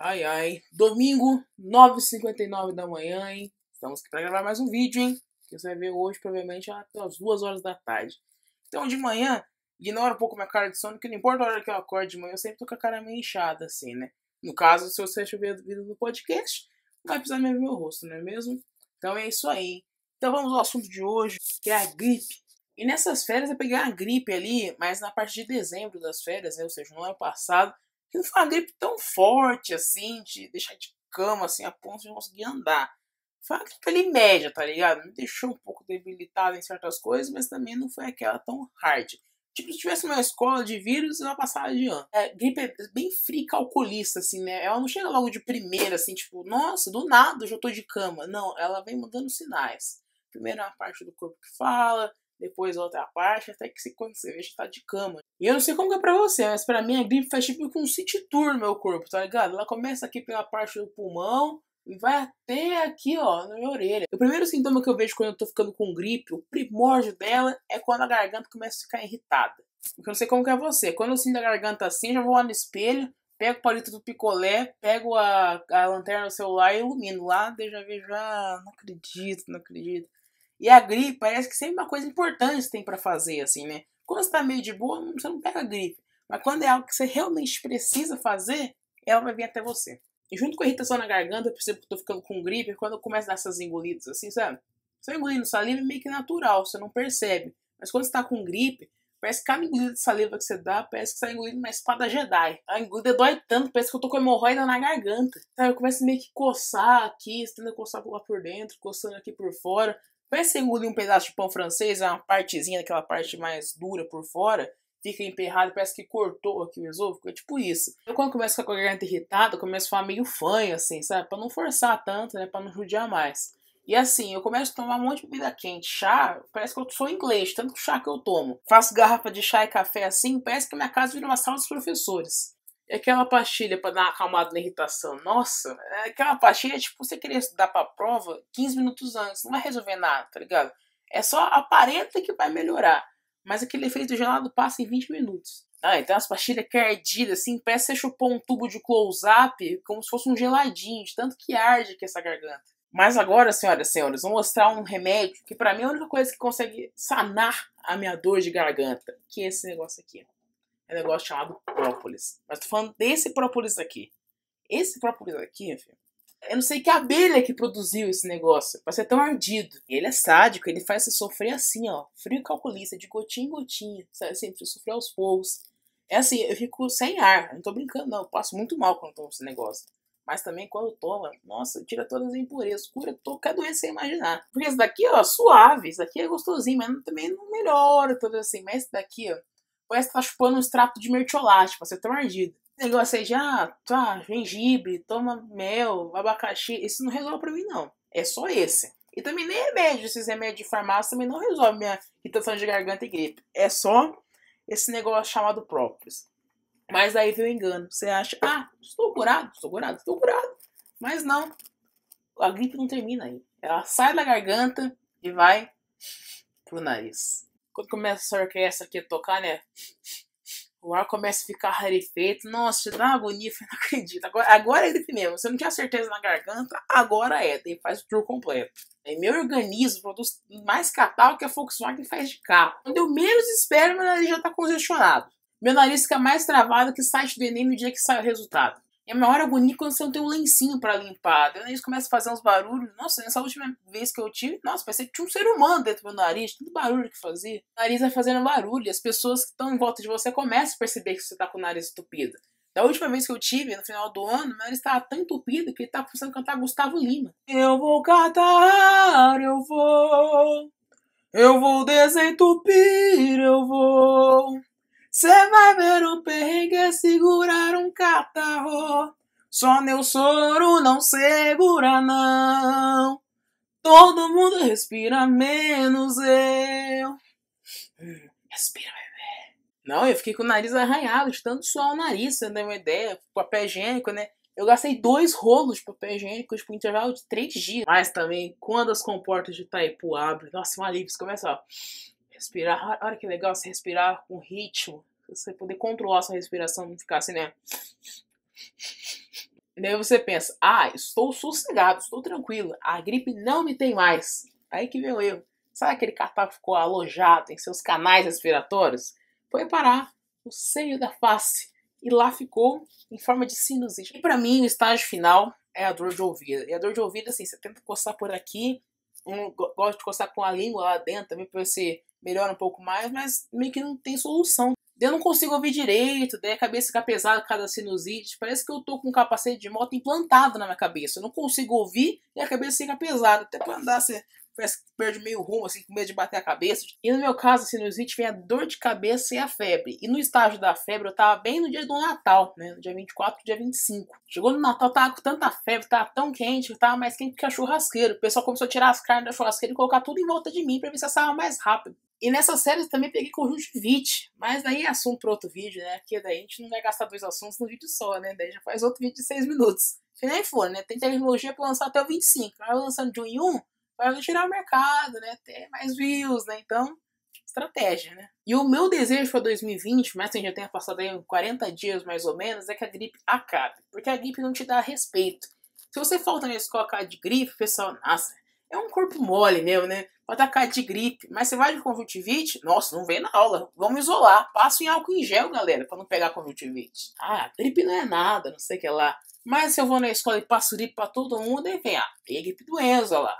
Ai, ai. Domingo, 9h59 da manhã, hein? Estamos aqui pra gravar mais um vídeo, hein? Que você vai ver hoje, provavelmente, até as 2 horas da tarde. Então, de manhã, ignora um pouco minha cara de sono, porque não importa a hora que eu acordo de manhã, eu sempre tô com a cara meio inchada, assim, né? No caso, se você estiver vídeo no podcast, não vai precisar ver meu rosto, não é mesmo? Então é isso aí. Então vamos ao assunto de hoje, que é a gripe. E nessas férias eu peguei a gripe ali, mas na parte de dezembro das férias, né? ou seja, no ano passado, não foi uma gripe tão forte assim, de deixar de cama assim a ponto de não conseguir andar. Foi uma gripe ali média, tá ligado? Me deixou um pouco debilitado em certas coisas, mas também não foi aquela tão hard. Tipo, se tivesse uma escola de vírus, ela passava de ano. É, gripe é bem fria calculista, assim, né? Ela não chega logo de primeira, assim, tipo, nossa, do nada eu já tô de cama. Não, ela vem mudando sinais. Primeiro é uma parte do corpo que fala, depois outra parte, até que quando você vê, já tá de cama. E eu não sei como é pra você, mas pra mim a gripe faz tipo um city tour no meu corpo, tá ligado? Ela começa aqui pela parte do pulmão e vai até aqui, ó, na minha orelha. O primeiro sintoma que eu vejo quando eu tô ficando com gripe, o primórdio dela, é quando a garganta começa a ficar irritada. Porque eu não sei como é você. Quando eu sinto a garganta assim, já vou lá no espelho, pego o palito do picolé, pego a, a lanterna do celular e ilumino. Lá eu já vejo, ah, não acredito, não acredito. E a gripe parece que sempre uma coisa importante tem para fazer, assim, né? Quando você tá meio de boa, você não pega gripe. Mas quando é algo que você realmente precisa fazer, ela vai vir até você. E junto com a irritação na garganta, eu percebo que eu tô ficando com gripe, quando eu começo a dar essas engolidas assim, sabe? Você engolindo saliva é meio que natural, você não percebe. Mas quando você tá com gripe, parece que cada engolida de saliva que você dá, parece que você tá engolindo uma espada Jedi. A engolida dói tanto, parece que eu tô com hemorroida na garganta. Sabe? Eu começo meio que coçar aqui, tentando coçar lá por dentro, coçando aqui por fora. Parece que engolir um pedaço de pão francês, uma partezinha daquela parte mais dura por fora, fica emperrado, parece que cortou aqui o esôfago, é tipo isso. Eu quando começo com a garganta irritada, eu começo a falar meio fanho, assim, sabe? Pra não forçar tanto, né? Pra não judiar mais. E assim, eu começo a tomar um monte de bebida quente. Chá, parece que eu sou inglês, tanto chá que eu tomo. Faço garrafa de chá e café assim, parece que minha casa vira uma sala dos professores. É aquela pastilha para dar uma acalmada na irritação. Nossa, é aquela pastilha, tipo, você querer estudar pra prova 15 minutos antes. Não vai resolver nada, tá ligado? É só aparenta que vai melhorar. Mas aquele efeito gelado passa em 20 minutos. Ah, então as pastilhas que ardidas, assim, parece que você chupou um tubo de close-up como se fosse um geladinho, de tanto que arde aqui essa garganta. Mas agora, senhoras e senhores, vou mostrar um remédio que para mim é a única coisa que consegue sanar a minha dor de garganta, que é esse negócio aqui. É um negócio chamado própolis. Mas tô falando desse própolis aqui. Esse própolis aqui, eu não sei que abelha que produziu esse negócio pra ser tão ardido. Ele é sádico, ele faz você sofrer assim, ó. Frio calculista, de gotinha em gotinha. Sabe assim, pra sofrer aos poucos. É assim, eu fico sem ar. Não tô brincando, não. Eu passo muito mal quando tomo esse negócio. Mas também quando toma, nossa, tira todas as impurezas, cura qualquer doença sem imaginar. Porque esse daqui, ó, suave, esse daqui é gostosinho, mas também não melhora tudo assim. Mas esse daqui, ó, parece que tá chupando um extrato de mertiolate pra ser tão ardido negócio aí de, ah, tá, gengibre, toma mel, abacaxi, isso não resolve pra mim, não. É só esse. E também nem remédio, esses remédios de farmácia também não resolve minha irritação de garganta e gripe. É só esse negócio chamado própolis. Mas aí vem o engano. Você acha, ah, estou curado, estou curado, estou curado. Mas não. A gripe não termina aí. Ela sai da garganta e vai pro nariz. Quando começa essa orquestra aqui a tocar, né? O ar começa a ficar rarefeito. Nossa, dá uma agonia, não acredito. Agora, agora é gripe mesmo. Você não tinha certeza na garganta, agora é. Daí faz o tour completo. Aí meu organismo produz mais catarro que a Volkswagen faz de carro. Quando eu menos espero, meu nariz já tá congestionado. Meu nariz fica mais travado que o site do Enem no dia que sai o resultado. É a maior agonia quando você não tem um lencinho para limpar. Daí eles começam a fazer uns barulhos. Nossa, nessa última vez que eu tive, nossa, parecia que tinha um ser humano dentro do meu nariz. Tudo barulho que fazia. O nariz vai fazendo barulho. E as pessoas que estão em volta de você começam a perceber que você tá com o nariz entupido. Da última vez que eu tive, no final do ano, meu nariz estava tão entupido que ele estava a cantar Gustavo Lima. Eu vou cantar, eu vou. Eu vou desentupir, eu vou. Cê vai ver um perrengue é segurar um catarro. Só meu soro não segura, não. Todo mundo respira, menos eu. Respira, bebê. Não, eu fiquei com o nariz arranhado, de tanto suar o nariz, você tem uma ideia? Papel higiênico, né? Eu gastei dois rolos de papel higiênico por intervalo de três dias. Mas também, quando as comportas de Itaipu abrem, nossa, um alívio. Você começa, ó, respirar. Olha que legal você respirar com ritmo. Você poder controlar sua respiração, não ficar assim, né? E daí você pensa, ah, estou sossegado, estou tranquilo, a gripe não me tem mais. Aí que vem o erro. Sabe aquele catarro que ficou alojado em seus canais respiratórios? Foi parar no seio da face e lá ficou em forma de sinusite. E para mim, o estágio final é a dor de ouvido. E a dor de ouvido, assim, você tenta coçar por aqui, um, gosto de coçar com a língua lá dentro também pra ver se melhora um pouco mais, mas meio que não tem solução. Eu não consigo ouvir direito, daí a cabeça fica pesada cada sinusite. Parece que eu tô com um capacete de moto implantado na minha cabeça. Eu não consigo ouvir e a cabeça fica pesada. Até pra andar, você parece que perde meio rumo, assim, com medo de bater a cabeça. E no meu caso, a sinusite vem a dor de cabeça e a febre. E no estágio da febre, eu tava bem no dia do Natal, né? No dia 24 dia 25. Chegou no Natal, tava com tanta febre, tava tão quente, tava mais quente que a churrasqueira. O pessoal começou a tirar as carnes da churrasqueira e colocar tudo em volta de mim pra ver se assava mais rápido. E nessa série eu também peguei conjuntivite, mas daí é assunto para outro vídeo, né? Porque daí a gente não vai gastar dois assuntos no vídeo só, né? Daí já faz outro vídeo de seis minutos. Se nem for, né? Tem tecnologia para lançar até o 25. Vai lançando de um em um, vai tirar o mercado, né? Ter mais views, né? Então, estratégia, né? E o meu desejo para 2020, mas que já tenha passado aí 40 dias mais ou menos, é que a gripe acabe. Porque a gripe não te dá respeito. Se você falta na escola de gripe, pessoal, nossa, é um corpo mole mesmo, né? Pode atacar de gripe. Mas você vai de conjuntivite? Nossa, não vem na aula. Vamos isolar. Passa em álcool em gel, galera, para não pegar conjuntivite. Ah, gripe não é nada, não sei o que lá. Mas se eu vou na escola e passo gripe pra todo mundo, aí vem, ah, tem a gripe do Enzo lá.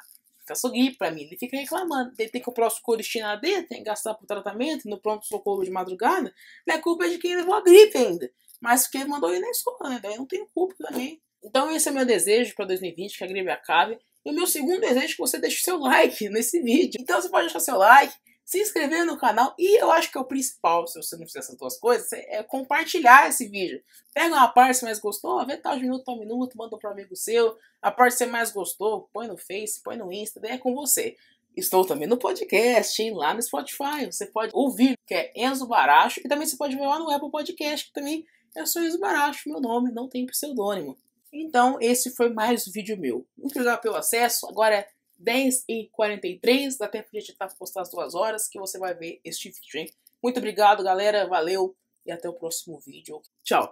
Passou gripe pra mim. Ele fica reclamando. Ele tem que comprar os coristina dele, tem que gastar pro tratamento, no pronto-socorro de madrugada. Não é culpa de quem levou a gripe ainda. Mas porque ele mandou ir na escola, né? Daí eu não tenho culpa também. Então esse é meu desejo para 2020, que a gripe acabe. E o meu segundo desejo é que você deixe seu like nesse vídeo. Então você pode deixar seu like, se inscrever no canal e eu acho que é o principal, se você não fizer essas duas coisas, é compartilhar esse vídeo. Pega uma parte que você mais gostou, vê tal de minuto a minuto, manda para um amigo seu. A parte que você mais gostou, põe no Face, põe no Insta, daí é com você. Estou também no podcast, lá no Spotify. Você pode ouvir, que é Enzo Baracho, e também você pode ver lá no Apple Podcast, que também é só Enzo Baracho, meu nome, não tem pseudônimo. Então, esse foi mais um vídeo meu. Muito obrigado pelo acesso. Agora é 10h43, dá tempo de editar postar as duas horas que você vai ver este vídeo, hein? Muito obrigado, galera. Valeu e até o próximo vídeo. Tchau!